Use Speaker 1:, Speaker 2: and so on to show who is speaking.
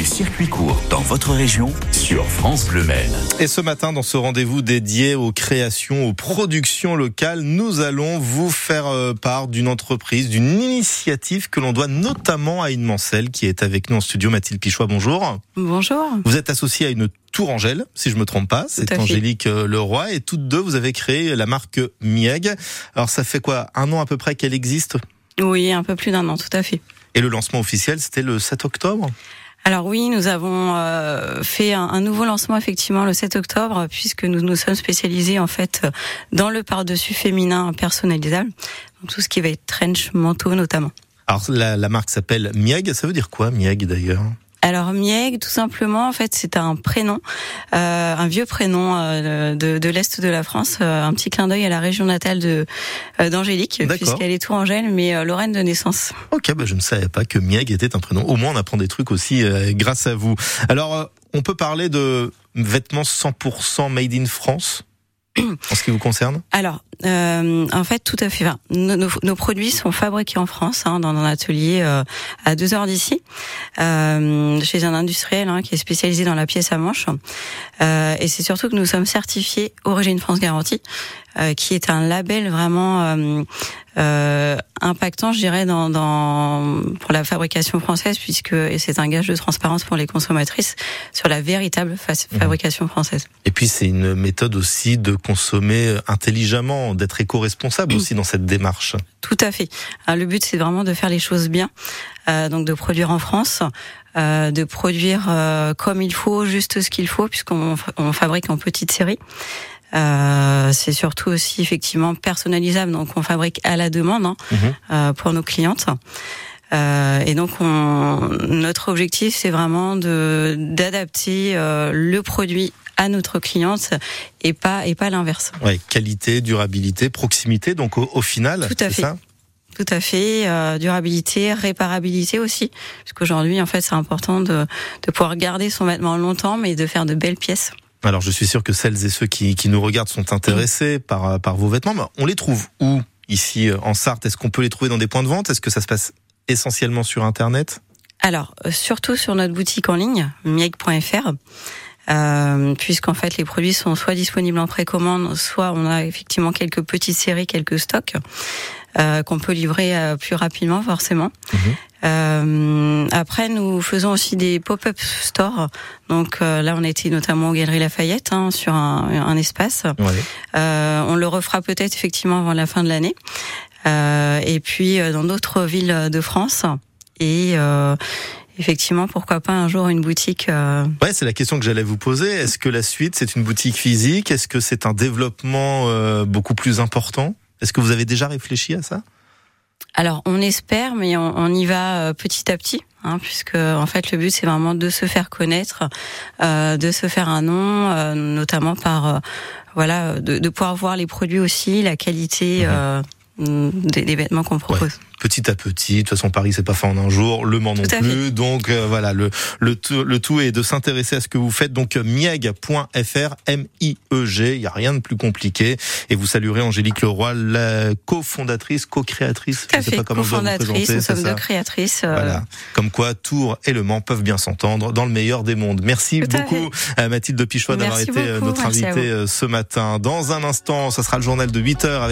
Speaker 1: Les circuits courts dans votre région sur France Bleu Maine.
Speaker 2: Et ce matin, dans ce rendez-vous dédié aux créations, aux productions locales, nous allons vous faire euh, part d'une entreprise, d'une initiative que l'on doit notamment à une Mancel qui est avec nous en studio. Mathilde Pichois, bonjour.
Speaker 3: Bonjour.
Speaker 2: Vous êtes associée à une Tourangelle, si je me trompe pas. C'est Angélique euh, Leroy. Et toutes deux, vous avez créé la marque Mieg. Alors, ça fait quoi? Un an à peu près qu'elle existe?
Speaker 3: Oui, un peu plus d'un an, tout à fait.
Speaker 2: Et le lancement officiel, c'était le 7 octobre?
Speaker 3: Alors oui, nous avons euh, fait un, nouveau lancement effectivement le 7 octobre puisque nous nous sommes spécialisés en fait dans le par-dessus féminin personnalisable, tout ce qui va être trench, manteau notamment.
Speaker 2: Alors la, marque s'appelle Mieg, ça veut dire quoi Mieg d'ailleurs?
Speaker 3: Alors Mieg, tout simplement, en fait, c'est un prénom, euh, un vieux prénom euh, de, de l'est de la France, euh, un petit clin d'œil à la région natale de euh, d'Angélique, puisqu'elle est Tourangelle, mais Lorraine de naissance.
Speaker 2: Ok, bah je ne savais pas que Mieg était un prénom. Au moins, on apprend des trucs aussi grâce à vous. Alors, on peut parler de vêtements 100% made in France? En ce qui vous concerne
Speaker 3: Alors, euh, en fait, tout à fait. Enfin, nos, nos, produits sont fabriqués en France, hein, dans un atelier euh, à deux heures d'ici, euh, chez un industriel hein, qui est spécialisé dans la pièce à manche. Euh, et c'est surtout que nous sommes certifiés Origine France Garantie, euh, qui est un label vraiment euh, impactant, je dirais, dans, dans, pour la fabrication française, puisque c'est un gage de transparence pour les consommatrices sur la véritable mhm. fabrication française.
Speaker 2: Et puis c'est une méthode aussi de consommer intelligemment, d'être éco-responsable aussi dans cette démarche.
Speaker 3: Tout à fait. le but c'est vraiment de faire les choses bien, euh, donc de produire en France. Euh, de produire euh, comme il faut, juste ce qu'il faut, puisqu'on on fabrique en petite série. Euh, c'est surtout aussi effectivement personnalisable, donc on fabrique à la demande hein, mhm. euh, pour nos clientes. Euh, et donc, on, notre objectif, c'est vraiment de d'adapter euh, le produit à notre cliente et pas et pas l'inverse.
Speaker 2: Ouais, qualité, durabilité, proximité. Donc, au, au final,
Speaker 3: tout à fait.
Speaker 2: Ça?
Speaker 3: Tout à fait, euh, durabilité, réparabilité aussi, parce qu'aujourd'hui, en fait, c'est important de, de pouvoir garder son vêtement longtemps, mais de faire de belles pièces.
Speaker 2: Alors je suis sûr que celles et ceux qui, qui nous regardent sont intéressés par, par vos vêtements. Mais on les trouve où ici euh, en Sarthe? Est-ce qu'on peut les trouver dans des points de vente? Est-ce que ça se passe essentiellement sur Internet?
Speaker 3: Alors euh, surtout sur notre boutique en ligne, mieg.fr. Euh, puisqu'en fait les produits sont soit disponibles en précommande, soit on a effectivement quelques petites séries, quelques stocks euh, qu'on peut livrer euh, plus rapidement forcément. Mhm. Euh, après, nous faisons aussi des pop-up stores. Donc euh, là, on a été notamment aux Galeries Lafayette hein, sur un, un espace. on le refera peut-être effectivement avant la fin de l'année. et puis dans d'autres villes de France. Et effectivement, pourquoi pas un jour une boutique euh...
Speaker 2: Ouais, c'est la question que j'allais vous poser. Est-ce que la suite, c'est une boutique physique? Est-ce que c'est un développement euh, beaucoup plus important? Est-ce que vous avez déjà réfléchi à ça?
Speaker 3: Alors on espère, mais on, on y va euh, petit à petit, hein, puisque en fait le but c'est vraiment de se faire connaître, euh, de se faire un nom, euh, notamment par voilà de, de, pouvoir voir les produits aussi, la qualité. Mm, des, vêtements qu'on propose.
Speaker 2: Petit à petit, de toute façon Paris c'est pas fait en un jour, Le Mans non plus, donc euh, voilà le le tout, le tout est de s'intéresser à ce que vous faites. Donc mieg.fr, M I E G, il y a rien de plus compliqué. Et vous saluerez Angélique Leroy, la cofondatrice, co-créatrice,
Speaker 3: je sais pas comment vous présenter. Nous sommes deux créatrices.
Speaker 2: Euh. Voilà, comme quoi Tours et Le Mans peuvent bien s'entendre dans le meilleur des mondes. Merci beaucoup à Mathilde Pichois d'avoir été euh, notre invitée ce matin. Dans un instant, ça sera le journal de 8 heures avec